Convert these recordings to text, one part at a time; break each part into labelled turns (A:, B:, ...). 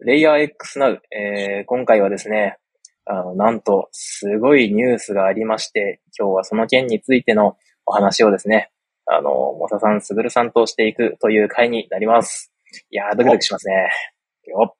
A: レイヤー X Now、えー、今回はですね、あの、なんと、すごいニュースがありまして、今日はその件についてのお話をですね、あの、モサさん、すぐるさんとしていくという回になります。いやー、ドキドキしますね。よ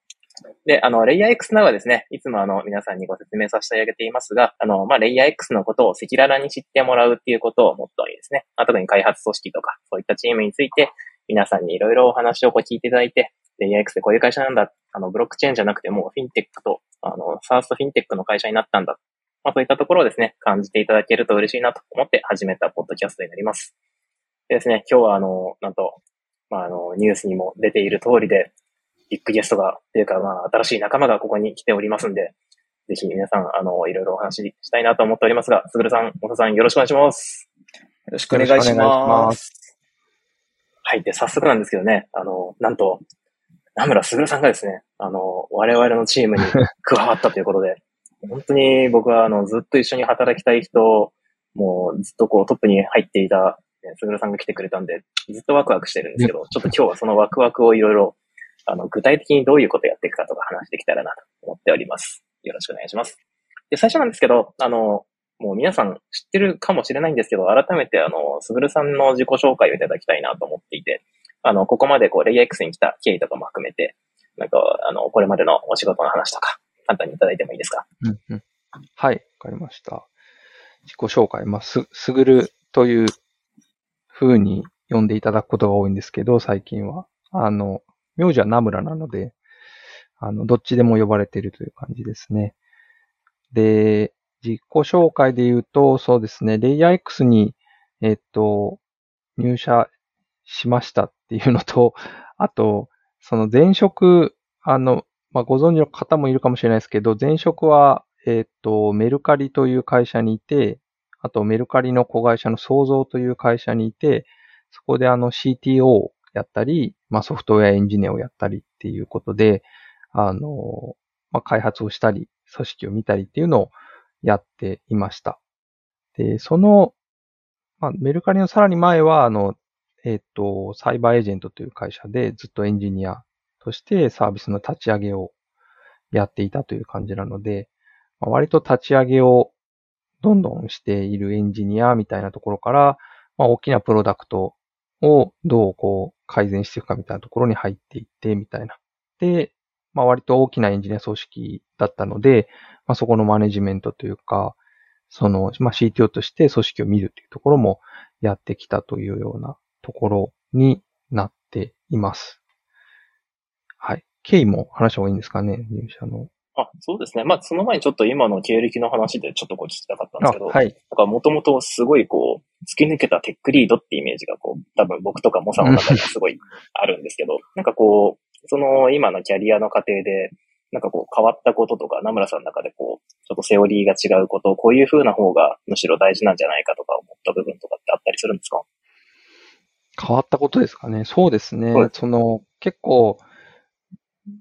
A: で、あの、レイヤー X Now はですね、いつもあの、皆さんにご説明させてあげていますが、あの、まあ、レイヤー X のことを赤裸々に知ってもらうっていうことをモットーにですね、まあ、特に開発組織とか、そういったチームについて、皆さんにいろいろお話をこう聞いていただいて、レイヤー X でこういう会社なんだ、あの、ブロックチェーンじゃなくてもフィンテックと、あの、ファーストフィンテックの会社になったんだ。まあ、そういったところをですね、感じていただけると嬉しいなと思って始めたポッドキャストになります。でですね、今日はあの、なんと、まあ、あの、ニュースにも出ている通りで、ビッグゲストが、というか、まあ、新しい仲間がここに来ておりますんで、ぜひ皆さん、あの、いろいろお話ししたいなと思っておりますが、すぐるさん、もささん、よろしくお願いします。
B: よろしくお願いします。
A: はい。で、早速なんですけどね、あの、なんと、名村すぐるさんがですね、あの、我々のチームに 加わったということで、本当に僕は、あの、ずっと一緒に働きたい人、もうずっとこうトップに入っていた、すぐるさんが来てくれたんで、ずっとワクワクしてるんですけど、ちょっと今日はそのワクワクをいろいろあの、具体的にどういうことをやっていくかとか話してきたらなと思っております。よろしくお願いします。で、最初なんですけど、あの、もう皆さん知ってるかもしれないんですけど、改めてあの、すぐるさんの自己紹介をいただきたいなと思っていて、あの、ここまでこう、レイヤー X に来た経緯とかも含めて、なんか、あの、これまでのお仕事の話とか、簡単にいただいてもいいですか？
B: うんうん。はい、わかりました。自己紹介、まあ、す、すぐるという風に呼んでいただくことが多いんですけど、最近は。あの、名字はナムラなので、あの、どっちでも呼ばれているという感じですね。で、自己紹介で言うと、そうですね、レイヤー X に、えっと、入社しましたっていうのと、あと、その前職、あの、まあ、ご存知の方もいるかもしれないですけど、前職は、えっと、メルカリという会社にいて、あとメルカリの子会社の創造という会社にいて、そこであの CTO やったり、まあ、ソフトウェアエンジニアをやったりっていうことで、あの、まあ、開発をしたり、組織を見たりっていうのをやっていました。で、その、まあ、メルカリのさらに前は、あの、えっ、と、サイバーエージェントという会社でずっとエンジニアとしてサービスの立ち上げをやっていたという感じなので、まあ、割と立ち上げをどんどんしているエンジニアみたいなところから、まあ、大きなプロダクトをどうこう改善していくかみたいなところに入っていって、みたいな。で、まあ割と大きなエンジニア組織だったので、まあそこのマネジメントというか、その、まあ CTO として組織を見るっていうところもやってきたというようなところになっています。はい。経緯も話した方がいいんですかね、入社の。
A: あ、そうですね。まあ、その前にちょっと今の経歴の話でちょっとこう聞きたかったんですけど、
B: はい。なん
A: かもともとすごいこう、突き抜けたテックリードってイメージがこう、多分僕とかモサの中にはすごいあるんですけど、なんかこう、その今のキャリアの過程で、なんかこう変わったこととか、名村さんの中でこう、ちょっとセオリーが違うこと、こういう風な方がむしろ大事なんじゃないかとか思った部分とかってあったりするんですか？
B: 変わったことですかね。そうですね。その、結構、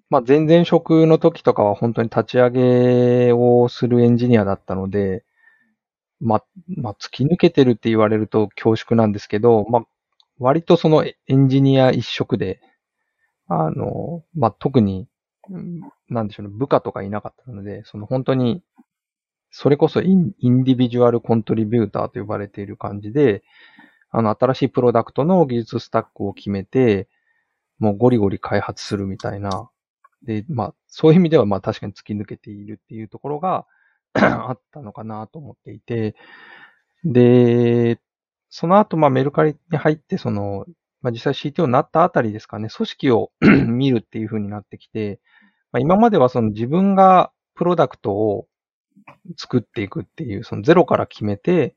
B: まあ、前々職の時とかは本当に立ち上げをするエンジニアだったので、まあ、まあ、突き抜けてるって言われると恐縮なんですけど、まあ、割とそのエンジニア一色で、あの、まあ、特に、なんでしょうね、部下とかいなかったので、その本当に、それこそインインディビジュアルコントリビューターと呼ばれている感じで、あの、新しいプロダクトの技術スタックを決めて、もうゴリゴリ開発するみたいな、で、まあ、そういう意味では、まあ確かに突き抜けているっていうところが あったのかなと思っていて、で、その後、まあメルカリに入って、その、まあ実際 CTO になったあたりですかね、組織を 見るっていう風になってきて、まあ、今まではその自分がプロダクトを作っていくっていう、そのゼロから決めて、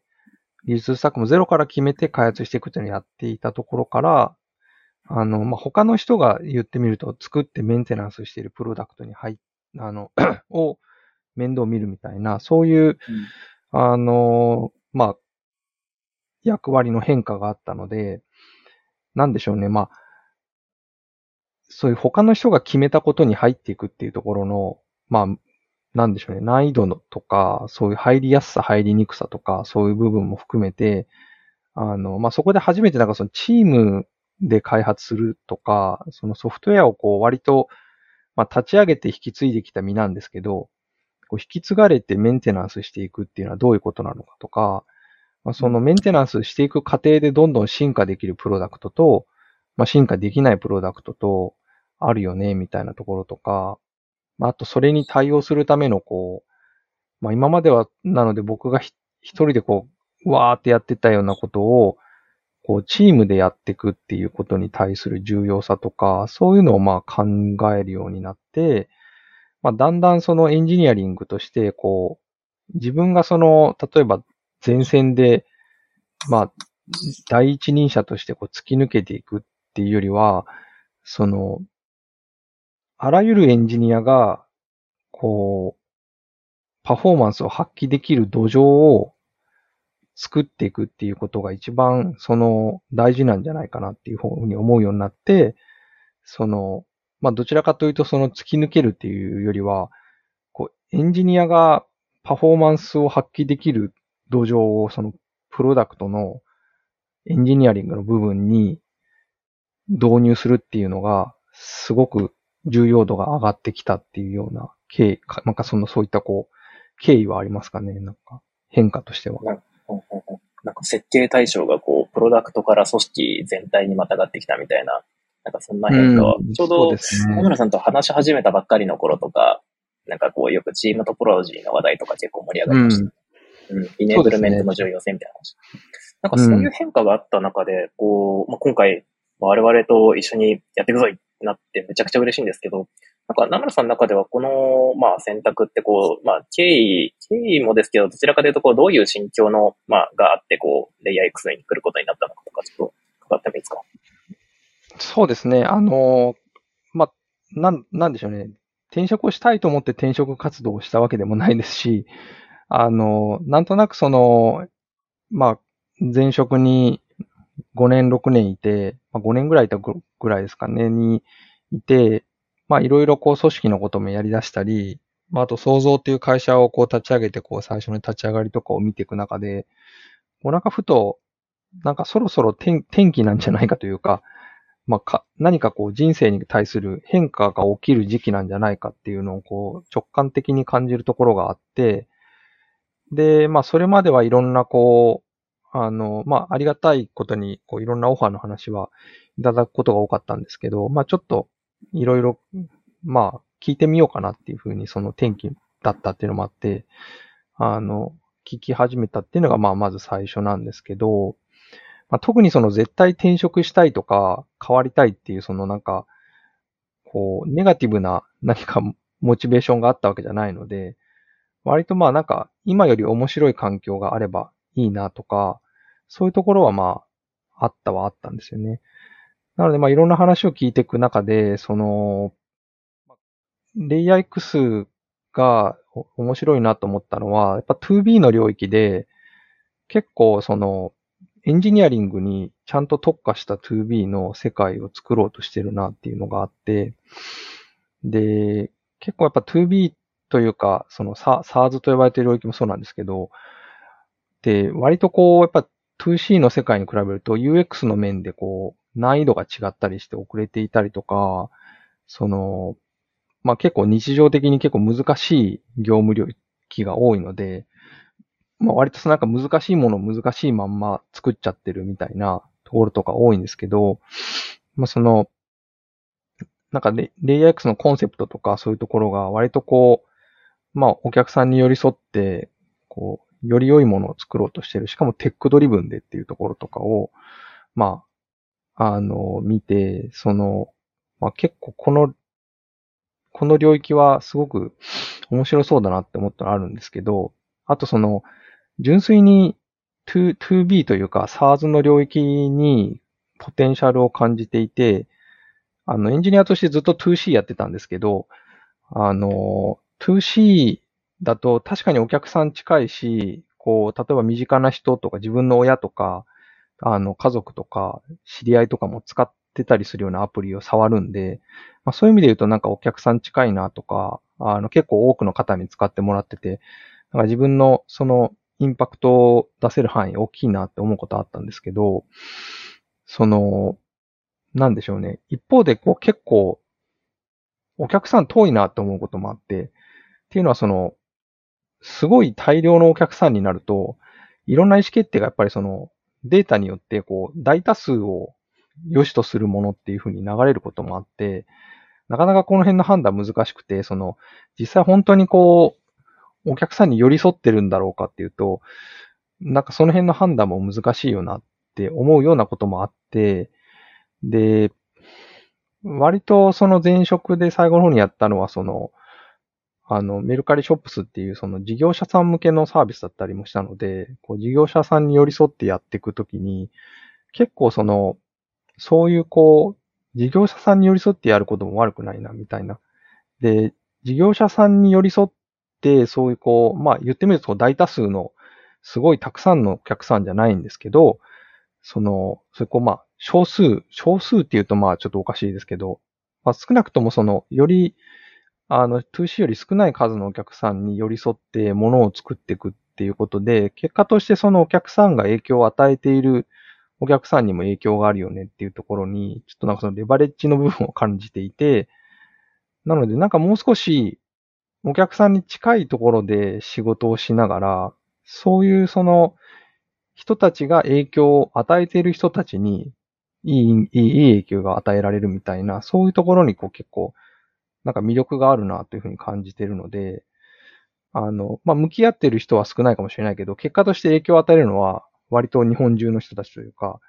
B: 技術スタックもゼロから決めて開発していくっていうのをやっていたところから、あの、まあ、他の人が言ってみると、作ってメンテナンスしているプロダクトに入っ、あの、を面倒見るみたいな、そういう、うん、あの、まあ、役割の変化があったので、なんでしょうね、まあ、そういう他の人が決めたことに入っていくっていうところの、まあ、なんでしょうね、難易度のとか、そういう入りやすさ、入りにくさとか、そういう部分も含めて、あの、まあ、そこで初めてなんかそのチームで開発するとか、そのソフトウェアをこう割と、まあ、立ち上げて引き継いできた身なんですけど、こう引き継がれてメンテナンスしていくっていうのはどういうことなのかとか、まあ、そのメンテナンスしていく過程でどんどん進化できるプロダクトと、まあ、進化できないプロダクトとあるよね、みたいなところとか、まあ、あとそれに対応するためのこう、まあ、今までは、なので僕が一人でこう、わーってやってたようなことを、こう、チームでやっていくっていうことに対する重要さとか、そういうのをまあ考えるようになって、まあ、だんだんそのエンジニアリングとして、こう、自分がその、例えば前線で、まあ、第一人者としてこう突き抜けていくっていうよりは、その、あらゆるエンジニアが、こう、パフォーマンスを発揮できる土壌を作っていくっていうことが一番その大事なんじゃないかなっていうふうに思うようになって、その、まあどちらかというとその突き抜けるっていうよりは、こうエンジニアがパフォーマンスを発揮できる土壌をそのプロダクトのエンジニアリングの部分に導入するっていうのがすごく重要度が上がってきたっていうような経緯、なんかそのそういったこう経緯はありますかね？なんか変化としては。
A: なんか設計対象がこう、プロダクトから組織全体にまたがってきたみたいな、なんかそんな変化は、ちょうど、小村さんと話し始めたばっかりの頃とか、なんかこう、よくチームトポロジーの話題とか結構盛り上がりました。うん。うん、イネーブルメントの重要性みたいな話。なんかそういう変化があった中で、こう、まあ、今回、我々と一緒にやっていくぞいってなってめちゃくちゃ嬉しいんですけど、なんか、ナムラさんの中では、この、まあ、選択って、こう、まあ、経緯、経緯もですけど、どちらかというと、こう、どういう心境の、まあ、があって、こう、レイヤー X に来ることになったのかとか、ちょっと、伺ってもいいですか？
B: そうですね。あの、まあ、なん、なんでしょうね。転職をしたいと思って転職活動をしたわけでもないですし、あの、なんとなくその、まあ、前職に5年、6年いて、まあ、5年ぐらいいたぐらいですかね、にいて、まあいろいろこう組織のこともやり出したり、まああと創造っていう会社をこう立ち上げてこう最初の立ち上がりとかを見ていく中で、もうなんかふと、なんかそろそろ転転機なんじゃないかというか、まあか、何かこう人生に対する変化が起きる時期なんじゃないかっていうのをこう直感的に感じるところがあって、で、まあそれまではいろんなこう、あの、まあありがたいことにこういろんなオファーの話はいただくことが多かったんですけど、まあちょっといろいろ、まあ、聞いてみようかなっていうふうに、その天気だったっていうのもあって、あの、聞き始めたっていうのが、まあ、まず最初なんですけど、まあ、特にその絶対転職したいとか、変わりたいっていう、そのなんか、こう、ネガティブな何かモチベーションがあったわけじゃないので、割とまあなんか、今より面白い環境があればいいなとか、そういうところはまあ、あったはあったんですよね。なので、まあ、いろんな話を聞いていく中で、その、レイヤー X が面白いなと思ったのは、やっぱ 2B の領域で、結構その、エンジニアリングにちゃんと特化した 2B の世界を作ろうとしてるなっていうのがあって、で、結構やっぱ 2B というか、その SARS と呼ばれている領域もそうなんですけど、割とこう、やっぱ 2C の世界に比べると UX の面でこう、難易度が違ったりして遅れていたりとか、その、まあ、結構日常的に結構難しい業務領域が多いので、まあ、割となんか難しいものを難しいまんま作っちゃってるみたいなところとか多いんですけど、まあ、その、なんかレレイヤー X のコンセプトとかそういうところが割とこう、まあお客さんに寄り添って、こう、より良いものを作ろうとしてる。しかも tech driven でっていうところとかを、まああの、見て、その、まあ、結構この、この領域はすごく面白そうだなって思ったのあるんですけど、あとその、純粋に 2B というか SARS の領域にポテンシャルを感じていて、あの、エンジニアとしてずっと 2C やってたんですけど、あの、2C だと確かにお客さん近いし、こう、例えば身近な人とか自分の親とか、あの、家族とか、知り合いとかも使ってたりするようなアプリを触るんで、まあ、そういう意味で言うとなんかお客さん近いなとか、あの、結構多くの方に使ってもらってて、なんか自分のそのインパクトを出せる範囲大きいなって思うことあったんですけど、その、なんでしょうね。一方でこう結構、お客さん遠いなって思うこともあって、っていうのはその、すごい大量のお客さんになると、いろんな意思決定がやっぱりその、データによってこう、大多数を良しとするものっていうふうに流れることもあって、なかなかこの辺の判断難しくて、その、実際本当にこう、お客さんに寄り添ってるんだろうかっていうと、なんかその辺の判断も難しいよなって思うようなこともあって、で、割とその前職で最後の方にやったのは、その、あの、メルカリショップスっていうその事業者さん向けのサービスだったりもしたので、こう事業者さんに寄り添ってやっていくときに、結構その、そういうこう、事業者さんに寄り添ってやることも悪くないな、みたいな。で、事業者さんに寄り添って、そういうこう、まあ言ってみると大多数の、すごいたくさんのお客さんじゃないんですけど、その、それこうまあ、少数、少数っていうとまあちょっとおかしいですけど、まあ少なくともその、より、あの、2C より少ない数のお客さんに寄り添ってものを作っていくっていうことで、結果としてそのお客さんが影響を与えているお客さんにも影響があるよねっていうところに、ちょっとなんかそのレバレッジの部分を感じていて、なのでなんかもう少しお客さんに近いところで仕事をしながら、そういうその人たちが影響を与えている人たちにいい、いい影響が与えられるみたいな、そういうところにこう結構、なんか魅力があるなというふうに感じてるので、あの、まあ、向き合ってる人は少ないかもしれないけど、結果として影響を与えるのは、割と日本中の人たちというか、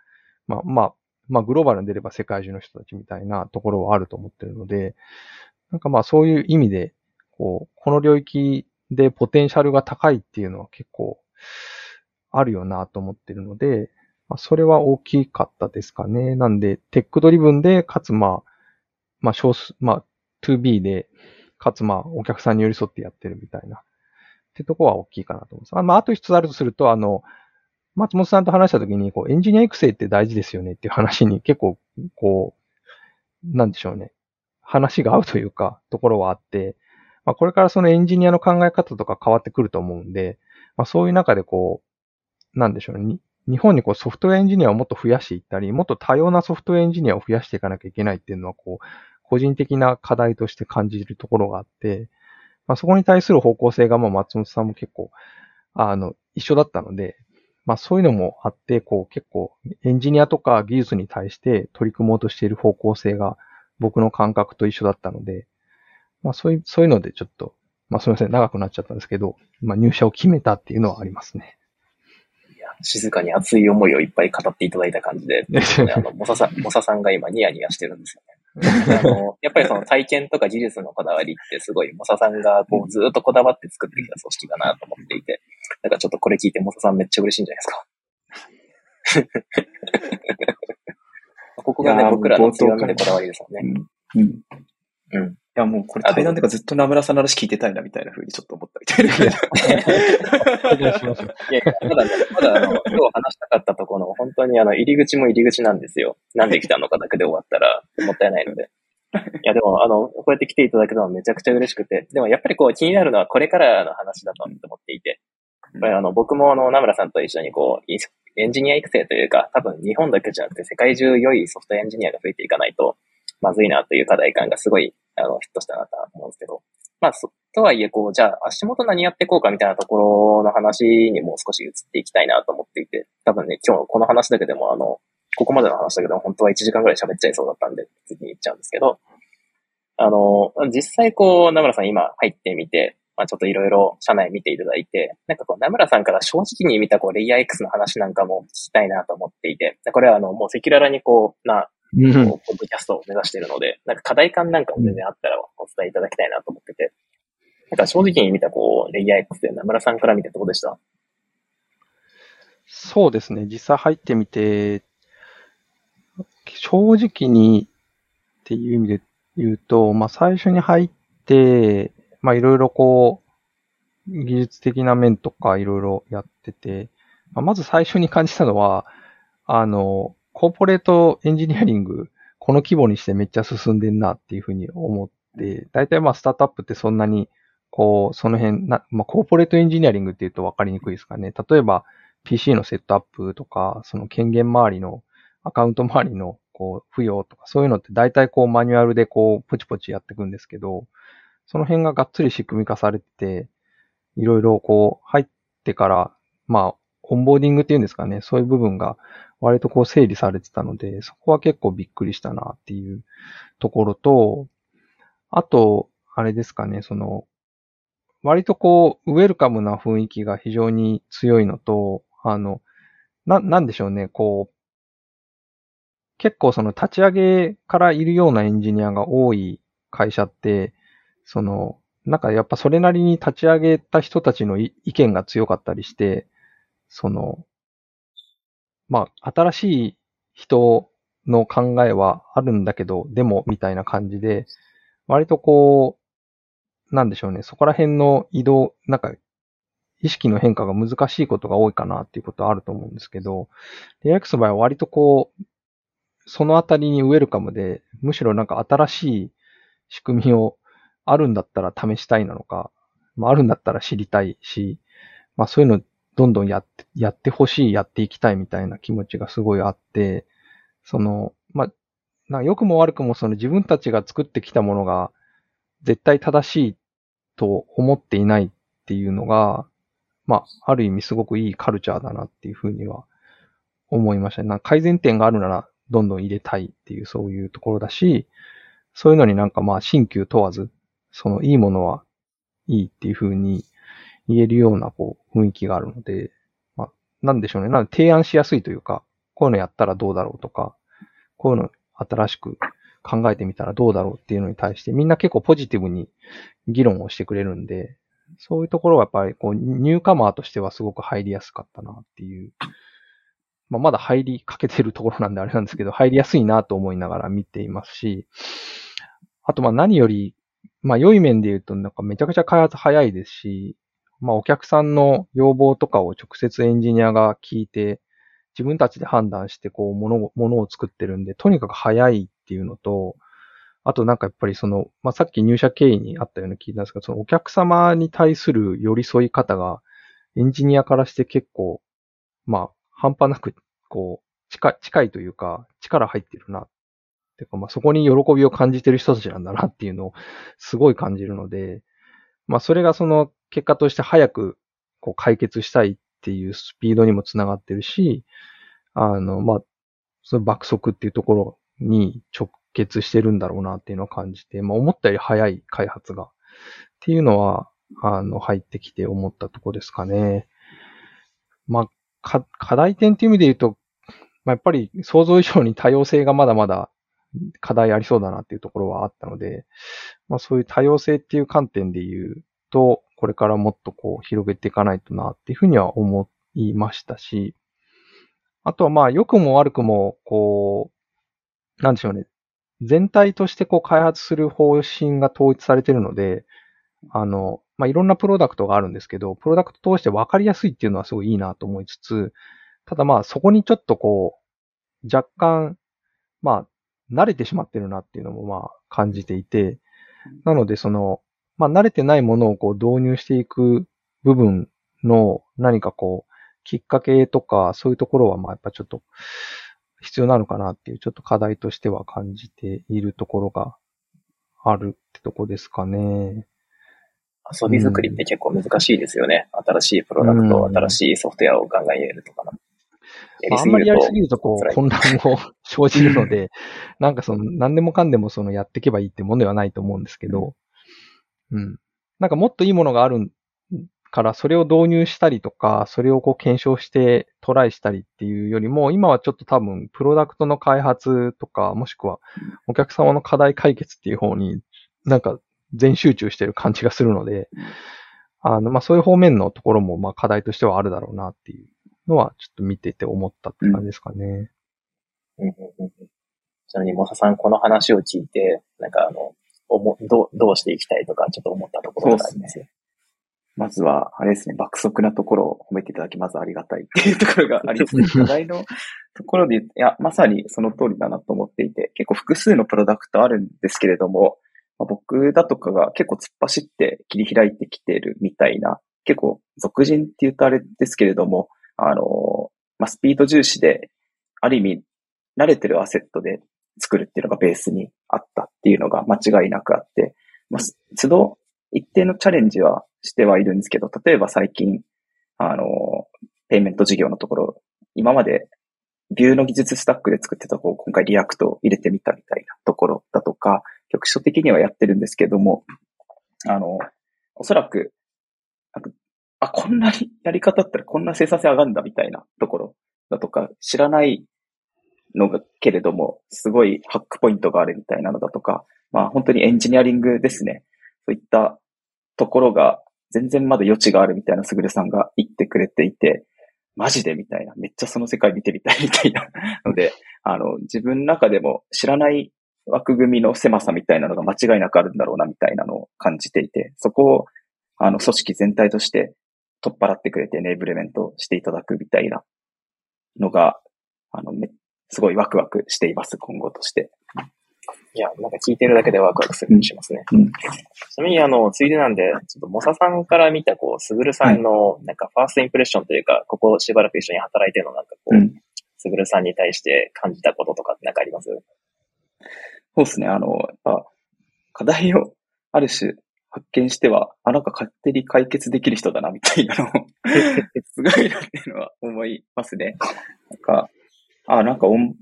B: まあ、まあ、まあ、グローバルに出れば世界中の人たちみたいなところはあると思ってるので、なんかまあそういう意味で、こう、この領域でポテンシャルが高いっていうのは結構あるよなと思ってるので、まあ、それは大きかったですかね。なんで、 tech driven で、かつまあ、まあ少数、まあ 2B で、かつまあお客さんに寄り添ってやってるみたいな。ってとこは大きいかなと思います。あまあ、あと一つあるとすると、あの、松本さんと話したときに、こう、エンジニア育成って大事ですよねっていう 話に結構、こう、なんでしょうね。話が合うというか、ところはあって、まあ、これからそのエンジニアの考え方とか変わってくると思うんで、まあ、そういう中でこう、なんでしょうね。日本にこうソフトウェアエンジニアをもっと増やしていったり、もっと多様なソフトウェアエンジニアを増やしていかなきゃいけないっていうのは、こう、個人的な課題として感じるところがあって、まあ、そこに対する方向性が、まあ、松本さんも結構、あの、一緒だったので、まあ、そういうのもあって、こう、結構、エンジニアとか技術に対して取り組もうとしている方向性が、僕の感覚と一緒だったので、まあ、そういう、そういうので、ちょっと、まあ、すみません、長くなっちゃったんですけど、まあ、入社を決めたっていうのはありますね。
A: 静かに熱い思いをいっぱい語っていただいた感じで、あの、モサさん、モサさんが今ニヤニヤしてるんですよね。あの、やっぱりその体験とか技術のこだわりってすごい、モサさんがこうずっとこだわって作ってきた組織だなと思っていて、なんかちょっとこれ聞いてモサさんめっちゃ嬉しいんじゃないですか。ここがね、僕らの強みでこだわりですよね。うん。
C: うん。いや、もうこれ対談でかずっと名村さんの話聞いてたいなみたいな風にちょっと思ったみた いな。い
A: や、まだね、まだあの、今日話したかったところの、本当にあの、入り口も入り口なんですよ。なんで来たのかだけで終わったら、もったいないので。いや、でも、あの、こうやって来ていただけたのはめちゃくちゃ嬉しくて、でもやっぱりこう気になるのはこれからの話だと思っていて、あの、僕もあの、名村さんと一緒にこう、エンジニア育成というか、多分日本だけじゃなくて世界中良いソフトエンジニアが増えていかないと、まずいなという課題感がすごい、あの、ヒットしたなと思うんですけど、まあ、とはいえ、こう、じゃあ、足元何やっていこうかみたいなところの話にもう少し移っていきたいなと思っていて、多分ね、今日この話だけでも、あの、ここまでの話だけでも本当は1時間ぐらい喋っちゃいそうだったんで、次に行っちゃうんですけど、あの、実際こう、名村さん今入ってみて、まあちょっといろいろ社内見ていただいて、なんかこう、名村さんから正直に見たこう、レイヤー X の話なんかも聞きたいなと思っていて、これはあの、もう赤裸々にこう、なポッドキャストを目指しているので、なんか課題感なんかも全然あったらお伝えいただきたいなと思ってて、なんか正直に見たこう、レイヤー X で名村さんから見てどうでした？
B: そうですね。実際入ってみて、正直にっていう意味で言うと、まあ最初に入って、まあいろいろこう、技術的な面とかいろいろやってて、まあ、まず最初に感じたのは、あの、コーポレートエンジニアリング、この規模にしてめっちゃ進んでんなっていうふうに思って、大体まあスタートアップってそんなに、こう、その辺な、まあコーポレートエンジニアリングって言うと分かりにくいですかね。例えば PC のセットアップとか、その権限周りの、アカウント周りのこう、付与とか、そういうのって大体こうマニュアルでこう、ポチポチやっていくんですけど、その辺ががっつり仕組み化されてて、いろいろこう、入ってから、まあ、オンボーディングっていうんですかね、そういう部分が割とこう整理されてたので、そこは結構びっくりしたなっていうところと、あと、あれですかね、その、割とこう、ウェルカムな雰囲気が非常に強いのと、あの、な、なんでしょうね、こう、結構その立ち上げからいるようなエンジニアが多い会社って、その、なんかやっぱそれなりに立ち上げた人たちの意見が強かったりして、その、まあ、新しい人の考えはあるんだけど、でも、みたいな感じで、割とこう、なんでしょうね、そこら辺の移動、なんか、意識の変化が難しいことが多いかなっていうことはあると思うんですけど、レア X の場合は割とこう、そのあたりにウェルカムで、むしろなんか新しい仕組みをあるんだったら試したいなのか、まあ、あるんだったら知りたいし、まあそういうのどんどんやって、やってほしい、やっていきたいみたいな気持ちがすごいあって、その、まあ、な良くも悪くもその自分たちが作ってきたものが絶対正しいと思っていないっていうのが、まあ、ある意味すごくいいカルチャーだなっていうふうには思いましたね。な改善点があるならどんどん入れたいっていうそういうところだし、そういうのになんかまあ新旧問わず、そのいいものはいいっていうふうに言えるようなこう雰囲気があるので、まあ、なんでしょうね。なんで提案しやすいというか、こういうのやったらどうだろうとか、こういうの新しく考えてみたらどうだろうっていうのに対してみんな結構ポジティブに議論をしてくれるんで、そういうところはやっぱりこうニューカマーとしてはすごく入りやすかったなっていう。まあ、まだ入りかけてるところなんであれなんですけど、入りやすいなと思いながら見ていますし、あとまあ何より、まあ良い面で言うとなんかめちゃくちゃ開発早いですし、まあお客さんの要望とかを直接エンジニアが聞いて、自分たちで判断してこう、もの、ものを作ってるんで、とにかく早いっていうのと、あとなんかやっぱりその、まあ、さっき入社経緯にあったような聞いたんですけど、そのお客様に対する寄り添い方が、エンジニアからして結構、まあ、半端なく、こう、近い、近いというか、力入ってるな。てか、まあ、そこに喜びを感じてる人たちなんだなっていうのを、すごい感じるので、まあ、それがその結果として早く、こう、解決したいっていうスピードにもつながってるし、あの、まあ、その爆速っていうところに直結してるんだろうなっていうのを感じて、まあ、思ったより早い開発がっていうのは、あの、入ってきて思ったとこですかね。まあ、か、課題点っていう意味で言うと、まあ、やっぱり想像以上に多様性がまだまだ課題ありそうだなっていうところはあったので、まあそういう多様性っていう観点で言うと、これからもっとこう広げていかないとなっていうふうには思いましたし、あとはまあ良くも悪くも、こう、なんでしょうね。全体としてこう開発する方針が統一されてるので、あの、まあ、いろんなプロダクトがあるんですけど、プロダクト通して分かりやすいっていうのはすごいいいなと思いつつ、ただまあそこにちょっとこう、若干、まあ、慣れてしまってるなっていうのもまあ感じていて、なのでその、まあ慣れてないものをこう導入していく部分の何かこう、きっかけとか、そういうところはまあやっぱちょっと必要なのかなっていう、ちょっと課題としては感じているところがあるってとこですかね。
A: 遊び作りって結構難しいですよね。うん、新しいプロダクト、うん、新しいソフトウェアをガンガン入れるとか
B: あんまりやりすぎるとこう混乱を 生じるので、なんかその何でもかんでもそのやっていけばいいってもんではないと思うんですけど、うん。なんかもっといいものがあるからそれを導入したりとか、それをこう検証してトライしたりっていうよりも、今はちょっと多分プロダクトの開発とか、もしくはお客様の課題解決っていう方になんか全集中してる感じがするので、あの、まあ、そういう方面のところも、ま、課題としてはあるだろうなっていうのは、ちょっと見てて思ったって感じですかね。
A: うん。うんうんうん、ちなみに、モサさん、この話を聞いて、なんかあの、おもどう、どうしていきたいとか、ちょっと思ったところがありますね。
C: まずは、あれですね、爆速なところを褒めていただき、まずありがたいっていう ところがありますね。課題のところで、いや、まさにその通りだなと思っていて、結構複数のプロダクトあるんですけれども、まあ、僕だとかが結構突っ走って切り開いてきてるみたいな、結構俗人って言うとあれですけれども、あの、まあ、スピード重視で、ある意味、慣れてるアセットで作るっていうのがベースにあったっていうのが間違いなくあって、まあ、都度一定のチャレンジはしてはいるんですけど、例えば最近、あの、ペイメント事業のところ、今まで Vue の技術スタックで作ってたこう、今回 React を入れてみたみたいなところだとか、局所的にはやってるんですけども、あの、おそらく、あ、こんなやり方だったらこんな生産性上がるんだみたいなところだとか、知らないのがけれども、すごい hack point があるみたいなのだとか、まあ本当にエンジニアリングですね。そういったところが全然まだ余地があるみたいなすぐるさんが言ってくれていて、マジでみたいな、めっちゃその世界見てみたいみたいな ので、あの、自分の中でも知らない枠組みの狭さみたいなのが間違いなくあるんだろうなみたいなのを感じていて、そこを、あの、組織全体として取っ払ってくれてエネーブルメントしていただくみたいなのが、あの、め、すごいワクワクしています、今後として。
A: いや、なんか聞いてるだけでワクワクするしますね。うん、ちなみに、あの、ついでなんで、ちょっと、モサさんから見た、こう、すぐるさんの、なんか、ファーストインプレッションというか、ここしばらく一緒に働いてるの、なんかこう、すぐるさんに対して感じたこととかってなんかあります？
C: そうですね。あの、やっぱ、課題をある種発見しては、あ、なんか勝手に解決できる人だな、みたいなのを すごいなっていうのは思いますね。なんか、あ、なんかおん、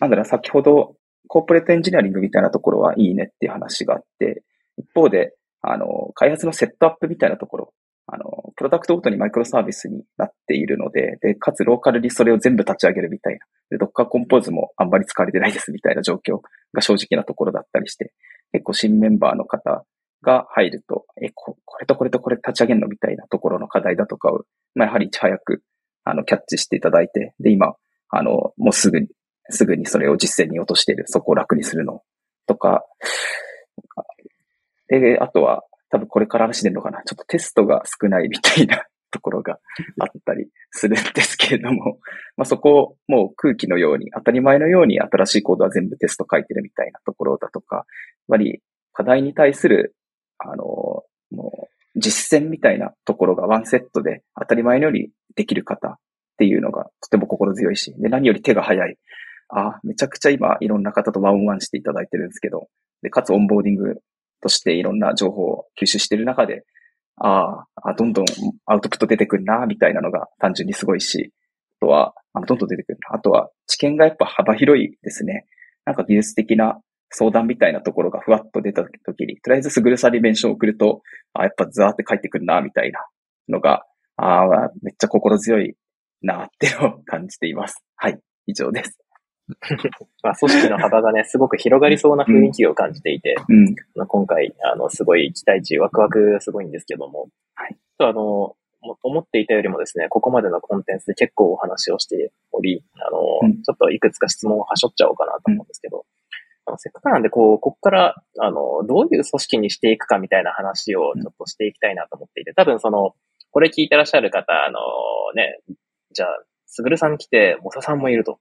C: なんだろう、先ほど、コーポレートエンジニアリングみたいなところはいいねっていう話があって、一方で、あの、開発のセットアップみたいなところ、あの、プロダクトごとにマイクロサービスになっているので、で、かつローカルにそれを全部立ち上げるみたいな。で、ドッカーコンポーズもあんまり使われてないですみたいな状況が正直なところだったりして、結構新メンバーの方が入ると、え、ここれとこれとこれ立ち上げるのみたいなところの課題だとかを、まあ、やはりいち早く、あの、キャッチしていただいて、で、今、あの、もうすぐに、すぐにそれを実践に落としている、そこを楽にするのとか、で、あとは、多分これから話してるのかな。ちょっとテストが少ないみたいなところが あったりするんですけれども、まあそこをもう空気のように、当たり前のように新しいコードは全部テスト書いてるみたいなところだとか、やっぱり課題に対する、あの、もう実践みたいなところがワンセットで当たり前のようにできる方っていうのがとても心強いし、で、何より手が早い。あめちゃくちゃ今いろんな方とワンワンしていただいてるんですけど、で、かつオンボーディングとしていろんな情報を吸収してる中で、ああ、どんどんアウトプット出てくるな、みたいなのが単純にすごいし、あとは、あのどんどん出てくるな。あとは、知見がやっぱ幅広いですね。なんか技術的な相談みたいなところがふわっと出た時に、とりあえずすぐるさり弁書を送ると、あやっぱザーって帰ってくるな、みたいなのが、ああ、めっちゃ心強いな、っていうのを感じています。はい、以上です。
A: まあ、組織の幅がね、すごく広がりそうな雰囲気を感じていて、うんまあ、今回、あの、すごい期待値、ワクワクすごいんですけども、はい。とあの、思っていたよりもですね、ここまでのコンテンツで結構お話をしており、あの、うん、ちょっといくつか質問をはしょっちゃおうかなと思うんですけど、うん、せっかくなんで、こう、ここから、あの、どういう組織にしていくかみたいな話をちょっとしていきたいなと思っていて、多分その、これ聞いてらっしゃる方、あの、ね、じゃあ、すぐるさん来て、もささんもいると。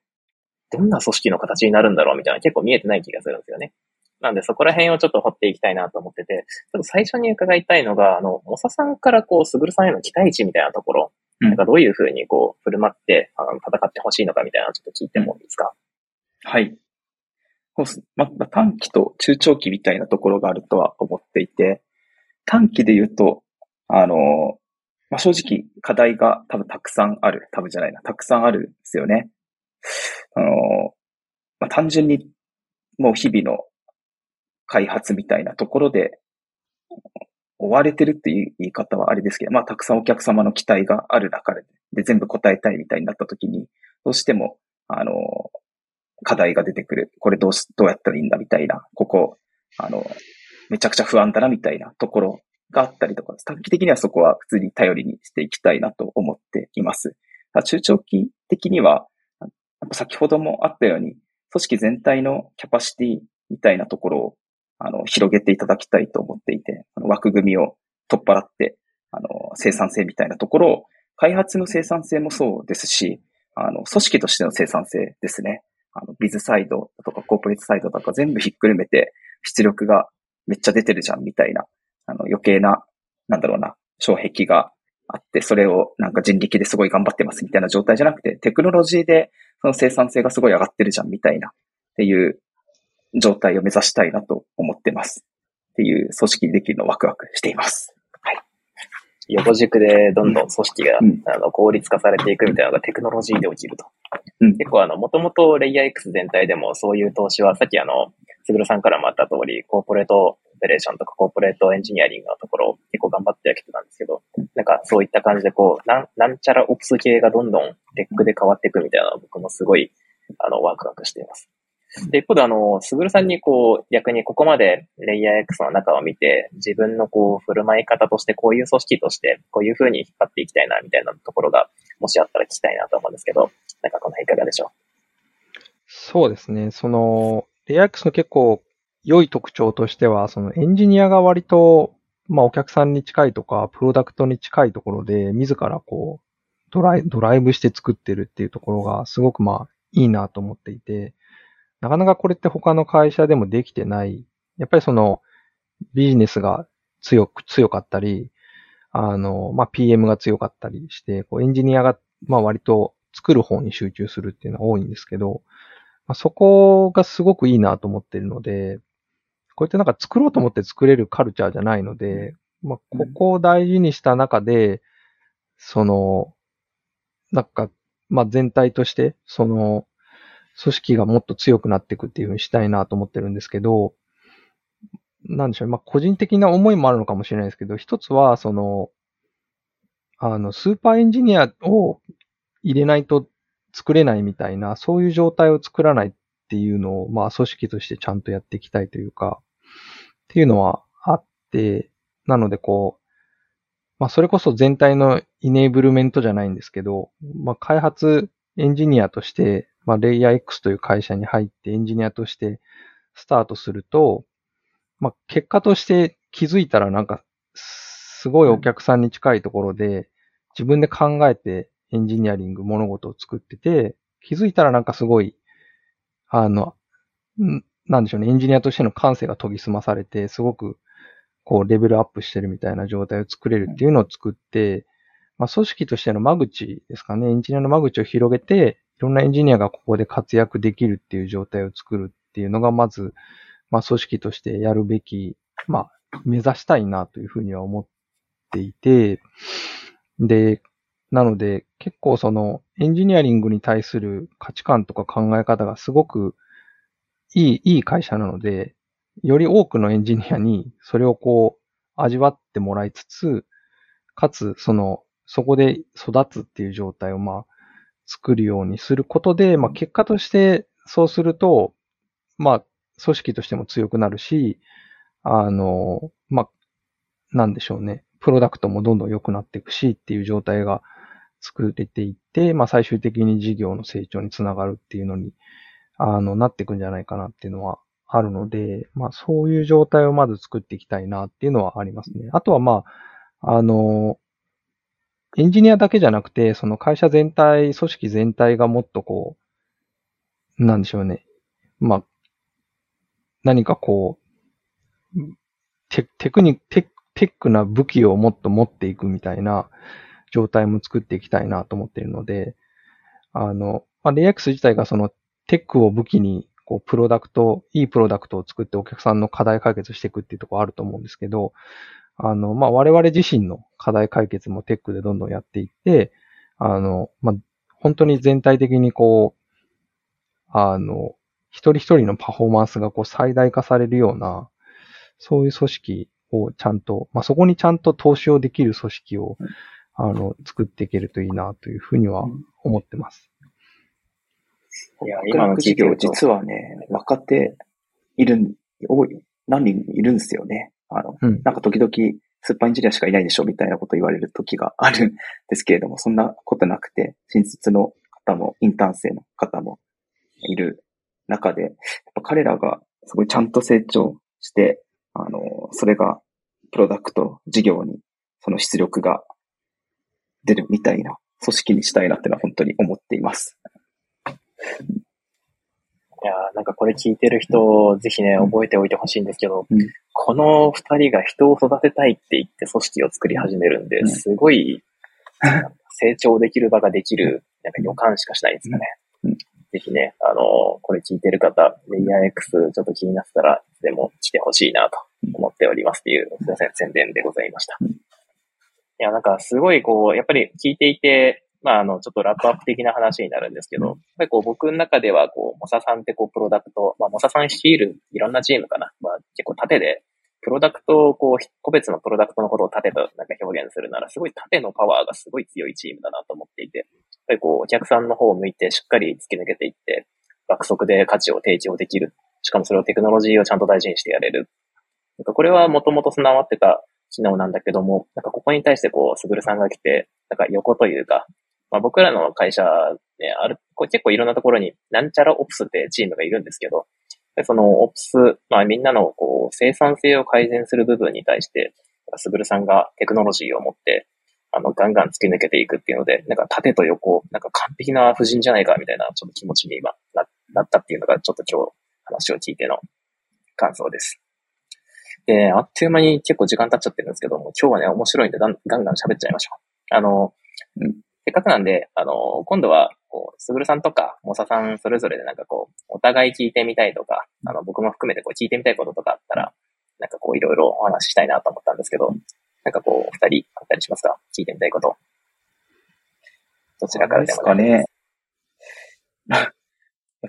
A: どんな組織の形になるんだろうみたいな結構見えてない気がするんですよね。なんでそこら辺をちょっと掘っていきたいなと思ってて、ちょっと最初に伺いたいのが、あの、モサさんからこう、すぐるさんへの期待値みたいなところ、うん、なんかどういうふうにこう、振る舞って、あの、戦ってほしいのかみたいなのをちょっと聞いてもいいですか、
C: うん、はい。そうす。ま、ま短期と中長期みたいなところがあるとは思っていて、短期で言うと、あの、まあ、正直課題が多分たくさんある。多分じゃないな。たくさんあるんですよね。あの、まあ、単純にもう日々の開発みたいなところで追われてるっていう言い方はあれですけど、まあ、たくさんお客様の期待がある中で、で、全部答えたいみたいになった時に、どうしても、あの、課題が出てくる。これどうし、どうやったらいいんだみたいな、ここ、あの、めちゃくちゃ不安だなみたいなところがあったりとか、短期的にはそこは普通に頼りにしていきたいなと思っています。中長期的には、先ほどもあったように、組織全体のキャパシティみたいなところを、あの、広げていただきたいと思っていて、の枠組みを取っ払って、あの、生産性みたいなところを、開発の生産性もそうですし、あの、組織としての生産性ですね。あの、ビズサイドとかコーポレートサイドとか全部ひっくるめて、出力がめっちゃ出てるじゃんみたいな、あの、余計な、なんだろうな、障壁があって、それをなんか人力ですごい頑張ってますみたいな状態じゃなくて、テクノロジーでその生産性がすごい上がってるじゃんみたいなっていう状態を目指したいなと思ってます。っていう組織にできるのをワクワクしています。はい。
A: 横軸でどんどん組織が、うん、あの効率化されていくみたいなのがテクノロジーで起きると。うん、結構あの、もともとレイヤー X 全体でもそういう投資は、さっきあの、すぐるさんからもあった通り、コーポレートオペレーションとかコーポレートエンジニアリングのところを結構頑張ってやってたんですけど、なんかそういった感じでこう、なん、なんちゃらオプス系がどんどんテックで変わっていくみたいなのは僕もすごい、あの、ワクワクしています。で、一方であの、すぐるさんにこう、逆にここまでレイヤー X の中を見て、自分のこう、振る舞い方として、こういう組織として、こういう風に引っ張っていきたいな、みたいなところが、もしあったら聞きたいなと思うんですけど、なんかこの辺いかがでしょう？
B: そうですね。その、レイヤー X の結構良い特徴としては、そのエンジニアが割と、まあお客さんに近いとか、プロダクトに近いところで、自らこう、ドライドライブして作ってるっていうところが、すごくまあ、いいなと思っていて、なかなかこれって他の会社でもできてない。やっぱりその、ビジネスが強く、強かったり、あの、まあ、PM が強かったりして、こうエンジニアが、まあ、割と作る方に集中するっていうのは多いんですけど、まあ、そこがすごくいいなと思ってるので、こうやってなんか作ろうと思って作れるカルチャーじゃないので、まあ、ここを大事にした中で、その、なんか、まあ、全体として、その、組織がもっと強くなっていくっていうふうにしたいなと思ってるんですけど、なんでしょう、まあ、個人的な思いもあるのかもしれないですけど、一つは、その、あの、スーパーエンジニアを入れないと作れないみたいな、そういう状態を作らないっていうのを、まあ、組織としてちゃんとやっていきたいというか、っていうのはあって、なのでこう、まあ、それこそ全体のイネーブルメントじゃないんですけど、まあ、開発エンジニアとして、まあ、レイヤー X という会社に入ってエンジニアとしてスタートすると、まあ、結果として気づいたらなんか、すごいお客さんに近いところで、自分で考えてエンジニアリング物事を作ってて、気づいたらなんかすごい、あの、なんでしょうね、エンジニアとしての感性が研ぎ澄まされて、すごく、こう、レベルアップしてるみたいな状態を作れるっていうのを作って、まあ、組織としての間口ですかね、エンジニアの間口を広げて、いろんなエンジニアがここで活躍できるっていう状態を作るっていうのが、まず、まあ、組織としてやるべき、まあ、目指したいなというふうには思っていて、で、なので、結構その、エンジニアリングに対する価値観とか考え方がすごくいい、いい会社なので、より多くのエンジニアにそれをこう、味わってもらいつつ、かつ、その、そこで育つっていう状態を、まあ、作るようにすることで、まあ、結果としてそうすると、まあ、組織としても強くなるし、あの、まあ、なんでしょうね。プロダクトもどんどん良くなっていくしっていう状態が作れていって、まあ、最終的に事業の成長につながるっていうのに、あの、なっていくんじゃないかなっていうのはあるので、まあ、そういう状態をまず作っていきたいなっていうのはありますね。あとはまあ、あの、エンジニアだけじゃなくて、その会社全体、組織全体がもっとこう、なんでしょうね。まあ、何かこう、テテクニテテックな武器をもっと持っていくみたいな状態も作っていきたいなと思っているので、あの、まあ、レイアックス自体がそのテックを武器に、こう、プロダクト、いいプロダクトを作ってお客さんの課題解決していくっていうところあると思うんですけど、あの、まあ、我々自身の課題解決もテックでどんどんやっていって、あの、まあ、本当に全体的にこう、あの、一人一人のパフォーマンスがこう最大化されるような、そういう組織をちゃんと、まあ、そこにちゃんと投資をできる組織を、あの、作っていけるといいなというふうには思ってます。
C: いや、今の企業実はね、若手いる、多い、何人いるんですよね。あの、うん、なんか時々、スーパーエンジニアしかいないでしょみたいなこと言われる時があるんですけれども、そんなことなくて、新卒の方も、インターン生の方もいる中で、やっぱ彼らがすごいちゃんと成長して、あの、それがプロダクト、事業にその出力が出るみたいな組織にしたいなってのは本当に思っています。
A: いやなんかこれ聞いてる人、ぜひね、覚えておいてほしいんですけど、うん、この二人が人を育てたいって言って組織を作り始めるんで、すごい、成長できる場ができる、なんか予感しかしないんですかね。ぜひね、あの、これ聞いてる方、レイヤー X ちょっと気になってたら、でも来てほしいなと思っておりますっていう、すいません、宣伝でございました。いや、なんかすごいこう、やっぱり聞いていて、まあ、あの、ちょっとラップアップ的な話になるんですけど、やっぱりこう、僕の中では、こう、モサさんってこう、プロダクト、まあ、モサさん率いるいろんなチームかな。まあ、結構縦で、プロダクトをこう、個別のプロダクトのことを縦となんか表現するなら、すごい縦のパワーがすごい強いチームだなと思っていて、やっぱりこう、お客さんの方を向いてしっかり突き抜けていって、爆速で価値を提供できる。しかもそれをテクノロジーをちゃんと大事にしてやれる。なんかこれはもともと備わってた機能なんだけども、なんかここに対してこう、すぐるさんが来て、なんか横というか、まあ僕らの会社ね、ある、これ結構いろんなところに、なんちゃらオプスってチームがいるんですけど、そのオプス、まあみんなのこう生産性を改善する部分に対して、すぐるさんがテクノロジーを持って、あの、ガンガン突き抜けていくっていうので、なんか縦と横、なんか完璧な夫人じゃないかみたいなちょっと気持ちに今ななったっていうのが、ちょっと今日話を聞いての感想です。で、あっという間に結構時間経っちゃってるんですけども、今日はね、面白いんでガンガン喋っちゃいましょう。あの、うん、せっかくなんで、あの、今度は、こう、すぐるさんとか、もささんそれぞれでなんかこう、お互い聞いてみたいとか、あの、僕も含めてこう聞いてみたいこととかあったら、なんかこう、いろいろお話ししたいなと思ったんですけど、なんかこう、二人あったりしますか？聞いてみたいこと。どちらからでも
C: かね。や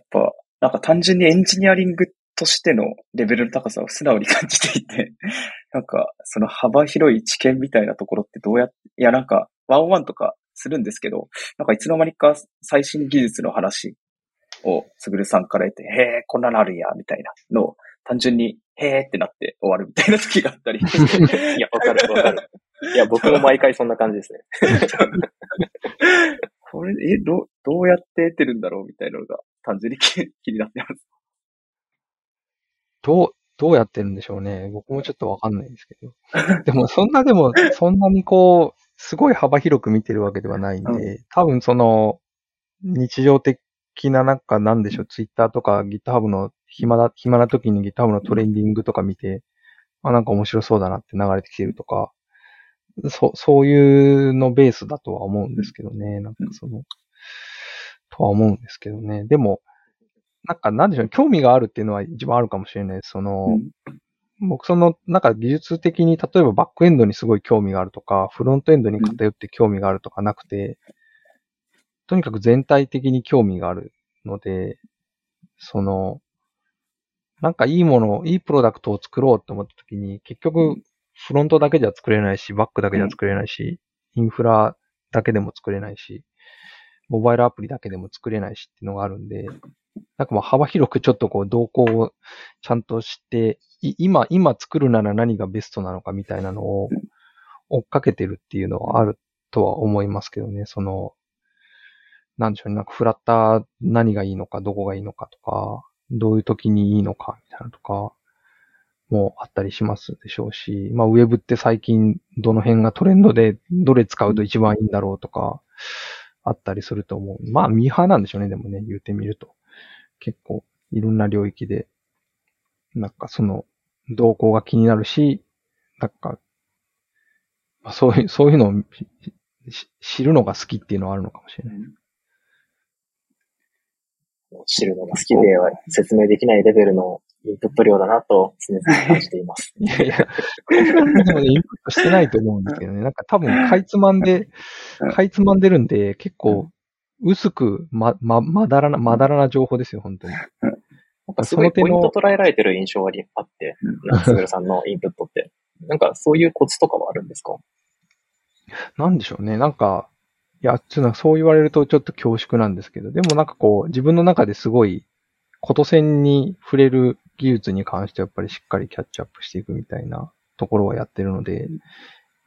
C: っぱ、なんか単純にエンジニアリングとしてのレベルの高さを素直に感じていて、なんか、その幅広い知見みたいなところってどうやって、いやなんか、ワンワンとかするんですけど、なんかいつの間にか最新技術の話をすぐるさんから言って、へえ、こんなのあるんや、みたいなのを単純に、へえってなって終わるみたいな時があったり。
A: いや、わかるわかる。いや、僕も毎回そんな感じですね。
C: これ、え、ど、どうやって得てるんだろうみたいなのが単純に 気になってます。
B: どう、どうやってるんでしょうね。僕もちょっとわかんないですけど。でも、そんなでも、そんなにこう、すごい幅広く見てるわけではないんで、うん、多分その、日常的ななんかなんでしょう、ツイッターとか GitHub の暇だ、暇な時に GitHub のトレンディングとか見て、あ、なんか面白そうだなって流れてきてるとか、そ、そういうのベースだとは思うんですけどね。なんかその、とは思うんですけどね。でも、なんかなんでしょう、興味があるっていうのは一番あるかもしれないです。その、僕その、なんか技術的に、例えばバックエンドにすごい興味があるとか、フロントエンドに偏って興味があるとかなくて、とにかく全体的に興味があるので、その、なんかいいもの、いいプロダクトを作ろうって思った時に、結局、フロントだけじゃ作れないし、バックだけじゃ作れないし、インフラだけでも作れないし、モバイルアプリだけでも作れないしっていうのがあるんで、なんかもう幅広くちょっとこう動向をちゃんとして、今、今作るなら何がベストなのかみたいなのを追っかけてるっていうのはあるとは思いますけどね。その、なんでしょうね。なんかフラッター何がいいのか、どこがいいのかとか、どういう時にいいのかみたいなとか、もあったりしますでしょうし、まあウェブって最近どの辺がトレンドでどれ使うと一番いいんだろうとか、あったりすると思う。まあミーハーなんでしょうね、でもね、言ってみると。結構いろんな領域で、なんかその動向が気になるし、なんか、まあ、そういう、そういうのを知るのが好きっていうのはあるのかもしれない。
A: 知るのが好きでは説明できないレベルのインプット量だなと常々感じています。いやいや、
B: でもね、インプットしてないと思うんですけどね。なんか多分、かいつまんで、かいつまんでるんで、結構、薄く、ま、ま、まだらな、まだらな情報ですよ、本当に。
A: なんかすごいポイント捉えられてる印象があって、すぐるさんのインプットって。なんかそういうコツとかはあるんですか？
B: なんでしょうね。なんか、いや、ちょっとそう言われるとちょっと恐縮なんですけど、でもなんかこう、自分の中ですごい、こと線に触れる技術に関してやっぱりしっかりキャッチアップしていくみたいなところはやってるので、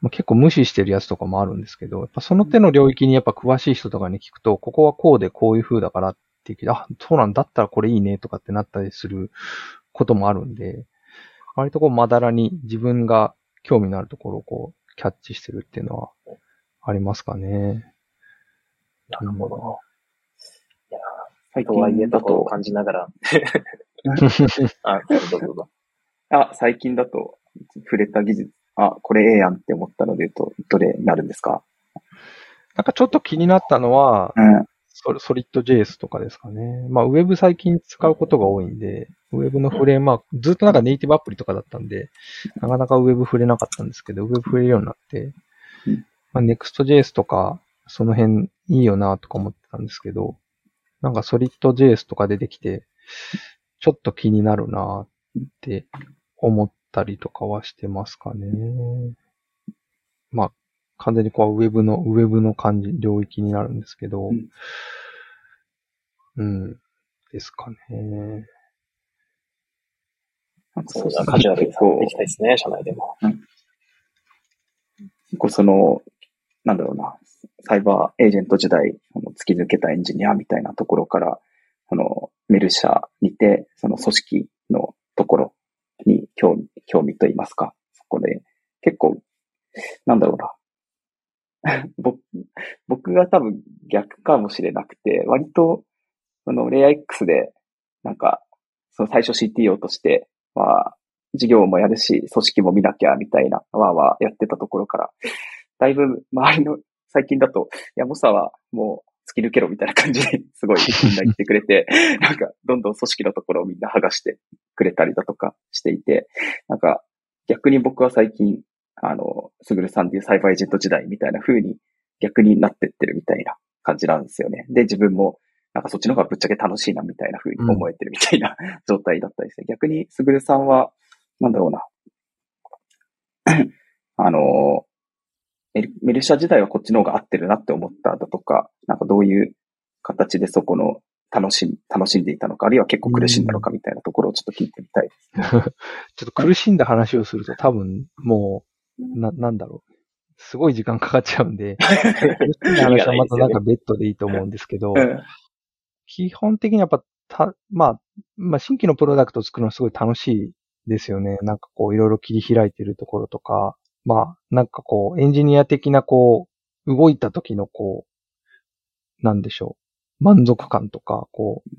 B: まあ、結構無視してるやつとかもあるんですけど、やっぱその手の領域にやっぱ詳しい人とかに聞くと、ここはこうでこういう風だからって言って、あ、そうなんだったらこれいいねとかってなったりすることもあるんで、割とこうまだらに自分が興味のあるところをこうキャッチしてるっていうのはありますかね。
A: なるほど。いや、最とはいえだと感じながら。あ、どうぞどうぞ。
C: あ、最近だと触れた技術あ、これええやんって思ったので言うと、どれになるんですか？
B: なんかちょっと気になったのは、
C: うん、
B: ソソリッド JS とかですかね。まあ、ウェブ最近使うことが多いんで、ウェブのフレームワーク、ずっとなんかネイティブアプリとかだったんで、なかなかウェブ触れなかったんですけど、ウェブ触れるようになって、まあ、Next.js とか、その辺いいよなとか思ってたんですけど、なんかソリッド JS とか出てきて、ちょっと気になるなって思ったりとかはしてますかね。まあ、完全にこう、ウェブの、ウェブの感じ、領域になるんですけど、うん、うん、ですかね。
A: そうだ、カジュアルにさていきたいですね、社内でも。うん。
C: 結構その、なんだろうな、サイバーエージェント時代、突き抜けたエンジニアみたいなところから、その、メルシャにて、その組織のところに興味、興味と言いますか、そこで、結構、なんだろうな、僕、僕が多分逆かもしれなくて、割と、その、レア X で、なんか、その最初 CTO として、まあ、事業もやるし、組織も見なきゃ、みたいな、わーわーやってたところから、だいぶ周りの、最近だと、いや、モサはもう突き抜けろみたいな感じですごいみんな言ってくれて、なんか、どんどん組織のところをみんな剥がしてくれたりだとかしていて、なんか、逆に僕は最近、あの、すぐるさんっていうサイバーエージェント時代みたいな風に逆になってってるみたいな感じなんですよね。で、自分もなんかそっちの方がぶっちゃけ楽しいなみたいな風に思えてるみたいな、うん、状態だったりですね。逆にすぐるさんは、なんだろうな。あの、メルシャ時代はこっちの方が合ってるなって思っただとか、なんかどういう形でそこの楽しん、楽しんでいたのか、あるいは結構苦しんだのかみたいなところをちょっと聞いてみたいです、
B: ね、ちょっと苦しんだ話をすると多分もな、なんだろう。すごい時間かかっちゃうんで、話はまたなんかベッドでいいと思うんですけど、基本的にやっぱ、た、まあ、まあ、新規のプロダクトを作るのはすごい楽しいですよね。なんかこう、いろいろ切り開いてるところとか、まあ、なんかこう、エンジニア的なこう、動いた時のこう、なんでしょう。満足感とか、こう、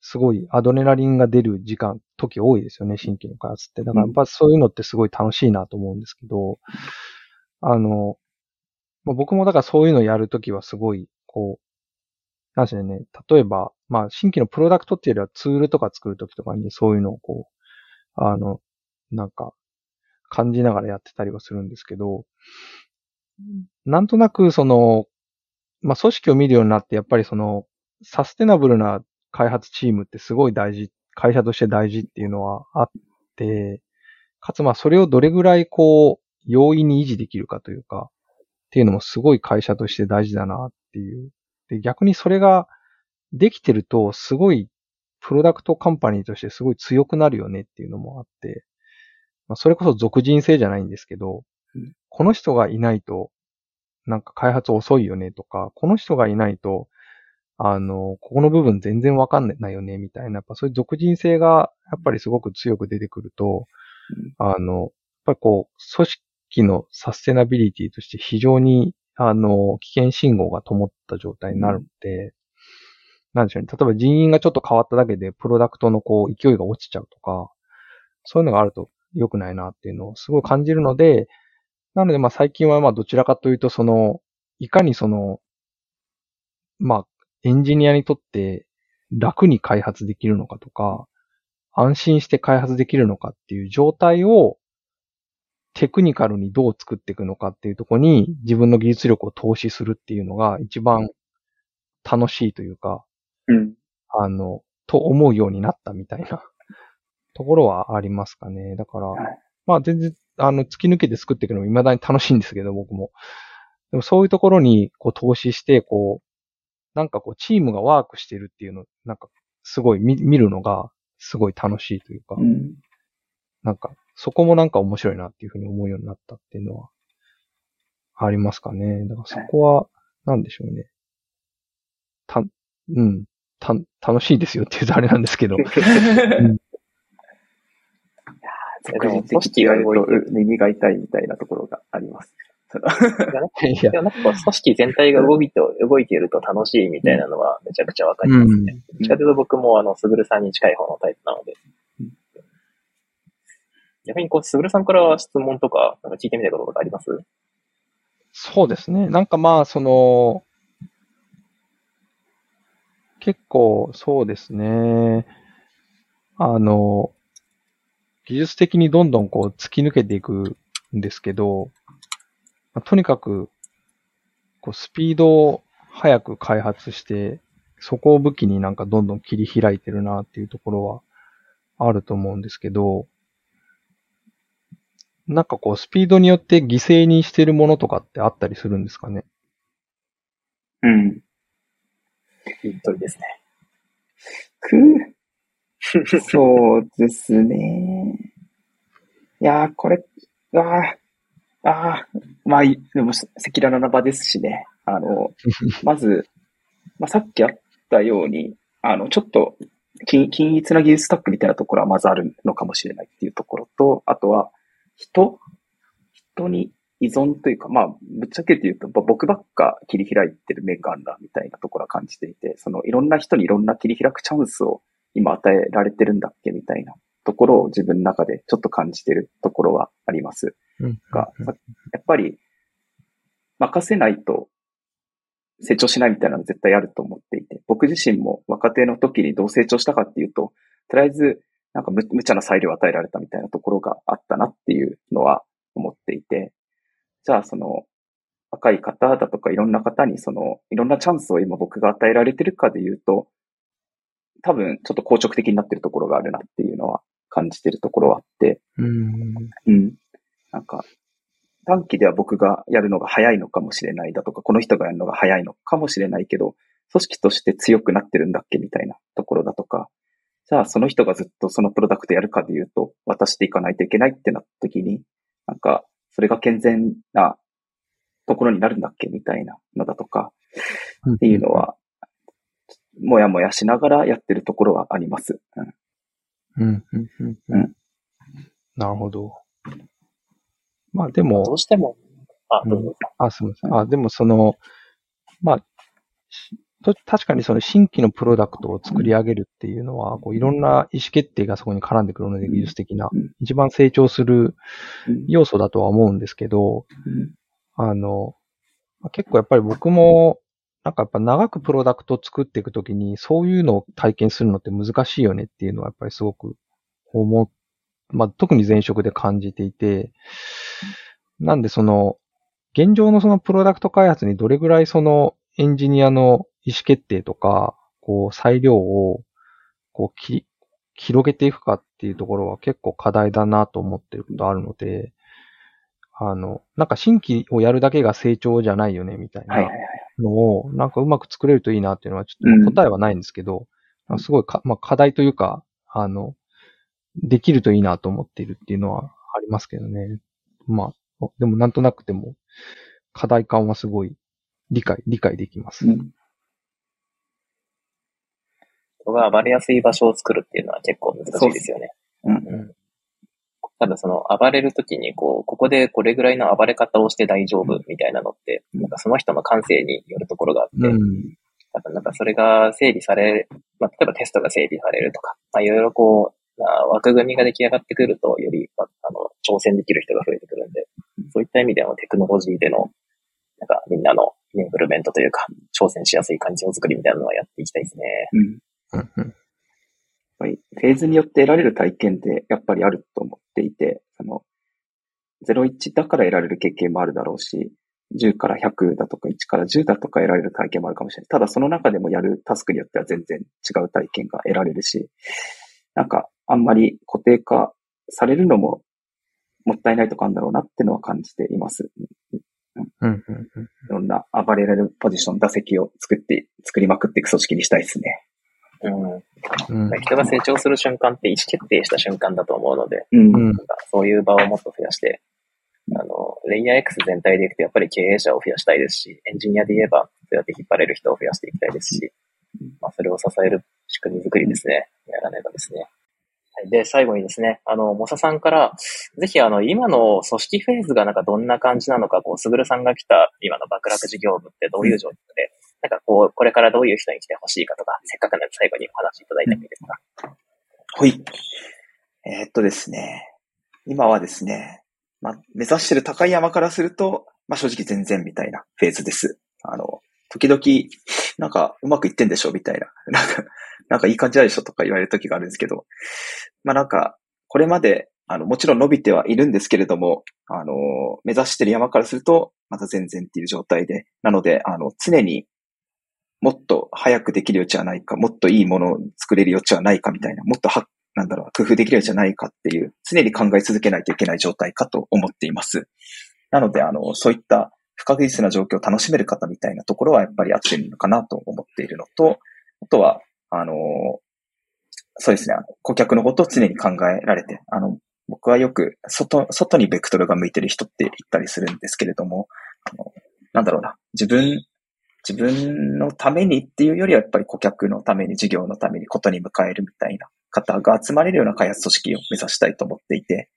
B: すごいアドレナリンが出る時間、時多いですよね、新規の開発って。だからやっぱそういうのってすごい楽しいなと思うんですけど、あの、まあ、僕もだからそういうのやるときはすごい、こう、なんですね、例えば、まあ、新規のプロダクトっていうよりはツールとか作るときとかにそういうのをこう、あの、なんか、感じながらやってたりはするんですけど、なんとなくその、まあ、組織を見るようになって、やっぱりその、サステナブルな開発チームってすごい大事、会社として大事っていうのはあって、かつまあそれをどれぐらいこう、容易に維持できるかというか、っていうのもすごい会社として大事だなっていう。で、逆にそれができてると、すごいプロダクトカンパニーとしてすごい強くなるよねっていうのもあって、まあ、それこそ属人性じゃないんですけど、この人がいないと、なんか開発遅いよねとか、この人がいないと、あの、ここの部分全然わかんないよね、みたいな、やっぱそういう属人性が、やっぱりすごく強く出てくると、あの、やっぱりこう、組織のサステナビリティとして非常に、あの、危険信号が灯った状態になるので、なんでしょうね。例えば人員がちょっと変わっただけで、プロダクトのこう、勢いが落ちちゃうとか、そういうのがあると良くないなっていうのをすごい感じるので、なのでまあ最近はまあどちらかというとその、いかにその、まあエンジニアにとって楽に開発できるのかとか、安心して開発できるのかっていう状態をテクニカルにどう作っていくのかっていうところに自分の技術力を投資するっていうのが一番楽しいというか、
C: うん、
B: あの、と思うようになったみたいなところはありますかね。だから、はい、まあ全然、あの、突き抜けて作っていくのも未だに楽しいんですけど、僕も。でもそういうところにこう投資して、こう、なんかこう、チームがワークしてるっていうの、なんか、すごい見見るのが、すごい楽しいというか、
C: うん、
B: なんか、そこもなんか面白いなっていうふうに思うようになったっていうのは、ありますかね。だからそこは、なんでしょうね。た、うん、た、楽しいですよって言うとあれなんですけど。うん、い
C: や組織が動いて耳が痛いみたいなところがあります。
A: いや、なんか組織全体が動いて、動いていると楽しいみたいなのはめちゃくちゃわかりますね。どっちかというと僕もあの、すぐるさんに近い方のタイプなので。逆にこう、すぐるさんから質問とか、なんか聞いてみたいこととかあります？
B: そうですね。なんかまあ、その、結構そうですね。あの、技術的にどんどんこう突き抜けていくんですけど、まあ、とにかく、こうスピードを早く開発して、そこを武器になんかどんどん切り開いてるなっていうところはあると思うんですけど、なんかこうスピードによって犠牲にしてるものとかってあったりするんですかね？
C: うん。
A: いい問いですね。
C: く そうですね。いやー、これ、ああ、ああ、まあ、でも、赤裸々な場ですしね。あの、まず、まあ、さっきあったように、あの、ちょっと、均均一な技術スタックみたいなところはまずあるのかもしれないっていうところと、あとは、人人に依存というか、まあ、ぶっちゃけて言うと、僕ばっか切り開いてる面があるな、みたいなところは感じていて、その、いろんな人にいろんな切り開くチャンスを今与えられてるんだっけ、みたいなところを自分の中でちょっと感じてるところはあります。が、やっぱり、任せないと成長しないみたいなの絶対あると思っていて、僕自身も若手の時にどう成長したかっていうと、とりあえず、なんか無無茶な裁量を与えられたみたいなところがあったなっていうのは思っていて、じゃあその、若い方だとかいろんな方にその、いろんなチャンスを今僕が与えられてるかで言うと、多分ちょっと硬直的になってるところがあるなっていうのは感じてるところはあって、
B: うん。
C: うん。なんか、短期では僕がやるのが早いのかもしれないだとか、この人がやるのが早いのかもしれないけど、組織として強くなってるんだっけみたいなところだとか、じゃあその人がずっとそのプロダクトやるかで言うと、渡していかないといけないってなった時に、なんか、それが健全なところになるんだっけみたいなのだとか、っていうのは、もやもやしながらやってるところはあります。
B: うん。うん、うん、うん。なるほど。まあでも。
A: どうしても。あ、どうぞ。
B: あ、すみません。あ、でもその、まあ、確かにその新規のプロダクトを作り上げるっていうのは、こういろんな意思決定がそこに絡んでくるので、技術的な、一番成長する要素だとは思うんですけど、あの、結構やっぱり僕も、なんかやっぱ長くプロダクトを作っていくときに、そういうのを体験するのって難しいよねっていうのはやっぱりすごく思う、まあ特に前職で感じていて、なんでその、現状のそのプロダクト開発にどれぐらいそのエンジニアの意思決定とか、こう、裁量を、こう、き、広げていくかっていうところは結構課題だなと思ってることあるので、あの、なんか新規をやるだけが成長じゃないよね、みたいな。はいはいはい。のを、なんかうまく作れるといいなっていうのは、ちょっと答えはないんですけど、うん、すごいか、まあ、課題というか、あの、できるといいなと思っているっていうのはありますけどね。まあ、でもなんとなくでも、課題感はすごい理解、理解できます。うん
A: 人が暴れやすい場所を作るっていうのは結構難しいですよね。
C: ううん、うん。
A: ただその暴れるときにこう、ここでこれぐらいの暴れ方をして大丈夫みたいなのって、なんかその人の感性によるところがあって、うん、多分なんかそれが整理され、まあ、例えばテストが整理されるとか、まあ、いろいろこう、まあ、枠組みが出来上がってくると、より、あの、挑戦できる人が増えてくるんで、そういった意味でのテクノロジーでの、なんかみんなのインプルメントというか、挑戦しやすい環境づくりみたいなのはやっていきたいですね。
C: うん。ぱりフェーズによって得られる体験ってやっぱりあると思っていて、その、01だから得られる経験もあるだろうし、10から100だとか1から10だとか得られる体験もあるかもしれない。ただその中でもやるタスクによっては全然違う体験が得られるし、なんかあんまり固定化されるのももったいないとかあるんだろうなってのは感じています。
B: うん。い
C: ろんな暴れられるポジション、打席を作って、作りまくっていく組織にしたいですね。
A: うん。人が成長する瞬間って意思決定した瞬間だと思うので、
C: うん、
A: そういう場をもっと増やして、あの、レイヤー X 全体でいくとやっぱり経営者を増やしたいですし、エンジニアで言えば、そうやって引っ張れる人を増やしていきたいですし、まあ、それを支える仕組み作りですね。やらねばですね。で、最後にですね、あの、モサさんから、ぜひ、あの、今の組織フェーズがなんかどんな感じなのか、こう、すぐるさんが来た今の爆落事業部ってどういう状況で、なんかこう、これからどういう人に来てほしいかとか、せっかくなので最後にお話しいただいてもいいですか。
C: はい。えー、っとですね、今はですね、まあ、目指してる高い山からすると、まあ、正直全然みたいなフェーズです。あの、時々、なんかうまくいってんでしょみたいな。なんか、なんかいい感じでしょとか言われる時があるんですけど、まあなんか、これまで、あの、もちろん伸びてはいるんですけれども、あの、目指してる山からすると、また全然っていう状態で、なので、あの、常にもっと早くできる余地はないか、もっといいものを作れる余地はないかみたいな、もっとは、なんだろう、工夫できる余地はないかっていう、常に考え続けないといけない状態かと思っています。なので、あの、そういった不確実な状況を楽しめる方みたいなところはやっぱりあってるのかなと思っているのと、あとは、あの、そうですね、顧客のことを常に考えられて、あの、僕はよく外、外にベクトルが向いてる人って言ったりするんですけれども、あの、なんだろうな、自分、自分のためにっていうよりはやっぱり顧客のために、事業のために、ことに迎えるみたいな方が集まれるような開発組織を目指したいと思っていて、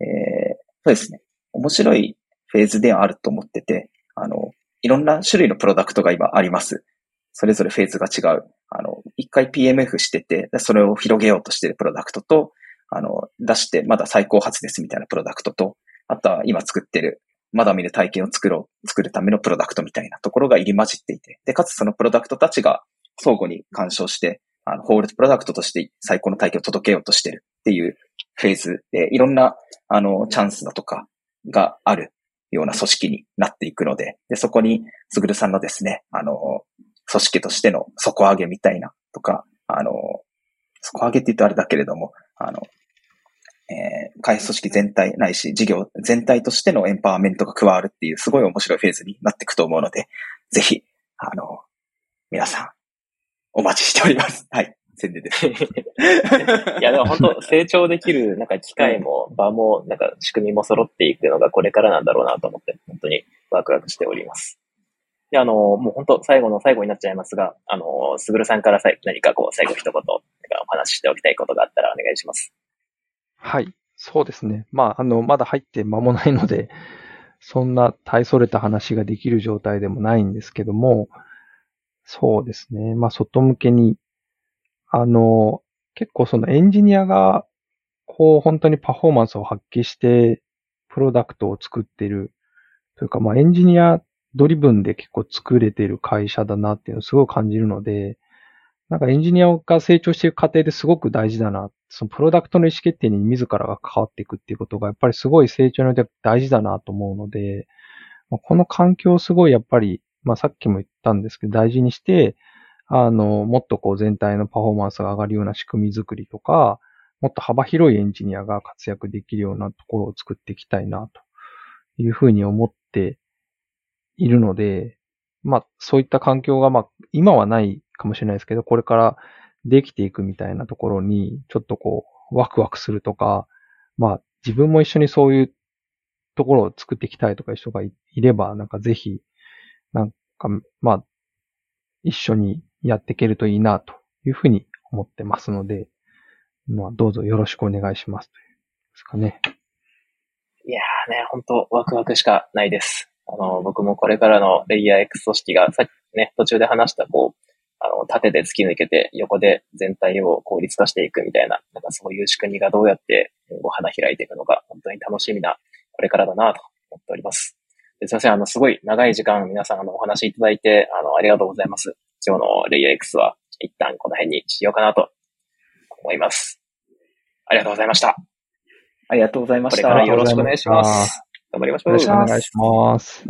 C: えー、そうですね。面白いフェーズではあると思ってて、あの、いろんな種類のプロダクトが今あります。それぞれフェーズが違う。あの、一回 PMF してて、それを広げようとしてるプロダクトと、あの、出してまだ最高発ですみたいなプロダクトと、あとは今作ってる、まだ見る体験を作ろう、作るためのプロダクトみたいなところが入り混じっていて、で、かつそのプロダクトたちが相互に干渉して、あの、ホールドプロダクトとして最高の体験を届けようとしてるっていうフェーズで、いろんな、あの、チャンスだとかがあるような組織になっていくので、で、そこに、すぐるさんのですね、あの、組織としての底上げみたいなとか、あの、底上げって言うとあれだけれども、あの、えー、開発組織全体ないし、事業全体としてのエンパワーメントが加わるっていうすごい面白いフェーズになっていくと思うので、ぜひ、あの、皆さん、お待ちしております。はい。宣伝です。い
A: や、でも本当成長できる、なんか機会も場も、なんか仕組みも揃っていくのがこれからなんだろうなと思って、本当にワクワクしております。で、あの、もう本当最後の最後になっちゃいますが、あの、すぐるさんから何かこう、最後一言、お話ししておきたいことがあったらお願いします。
B: はい。そうですね。まあ、あの、まだ入って間もないので、そんな大それた話ができる状態でもないんですけども、そうですね。まあ、外向けにあの、結構そのエンジニアが、こう本当にパフォーマンスを発揮して、プロダクトを作ってる、というかまあエンジニアドリブンで結構作れてる会社だなっていうのをすごい感じるので、なんかエンジニアが成長していく過程ですごく大事だな。そのプロダクトの意思決定に自らが関わっていくっていうことがやっぱりすごい成長によって大事だなと思うので、この環境をすごいやっぱり、まあさっきも言ったんですけど大事にして、あの、もっとこう全体のパフォーマンスが上がるような仕組み作りとか、もっと幅広いエンジニアが活躍できるようなところを作っていきたいな、というふうに思っているので、まあ、そういった環境が、まあ、今はないかもしれないですけど、これからできていくみたいなところに、ちょっとこう、ワクワクするとか、まあ、自分も一緒にそういうところを作っていきたいとか人がいれば、なんかぜひ、なんか、まあ、一緒にやっていけるといいなというふうに思ってますので、まあ、どうぞよろしくお願いしますというですかね。
A: いやーね、本当ワクワクしかないです。あの、僕もこれからのレイヤー X 組織がさっきね、途中で話したこう、あの、縦で突き抜けて横で全体を効率化していくみたいな、なんかそういう仕組みがどうやってお花開いていくのか、本当に楽しみなこれからだなと思っております。すいません、あの、すごい長い時間皆さんあのお話いただいて、あの、ありがとうございます。今日のレイヤー X は一旦この辺にしようかなと思います。ありがとうございました。
C: ありがとうございました。
A: これからよろしくお願いします。頑張りましょう。
B: よろしくお願いします。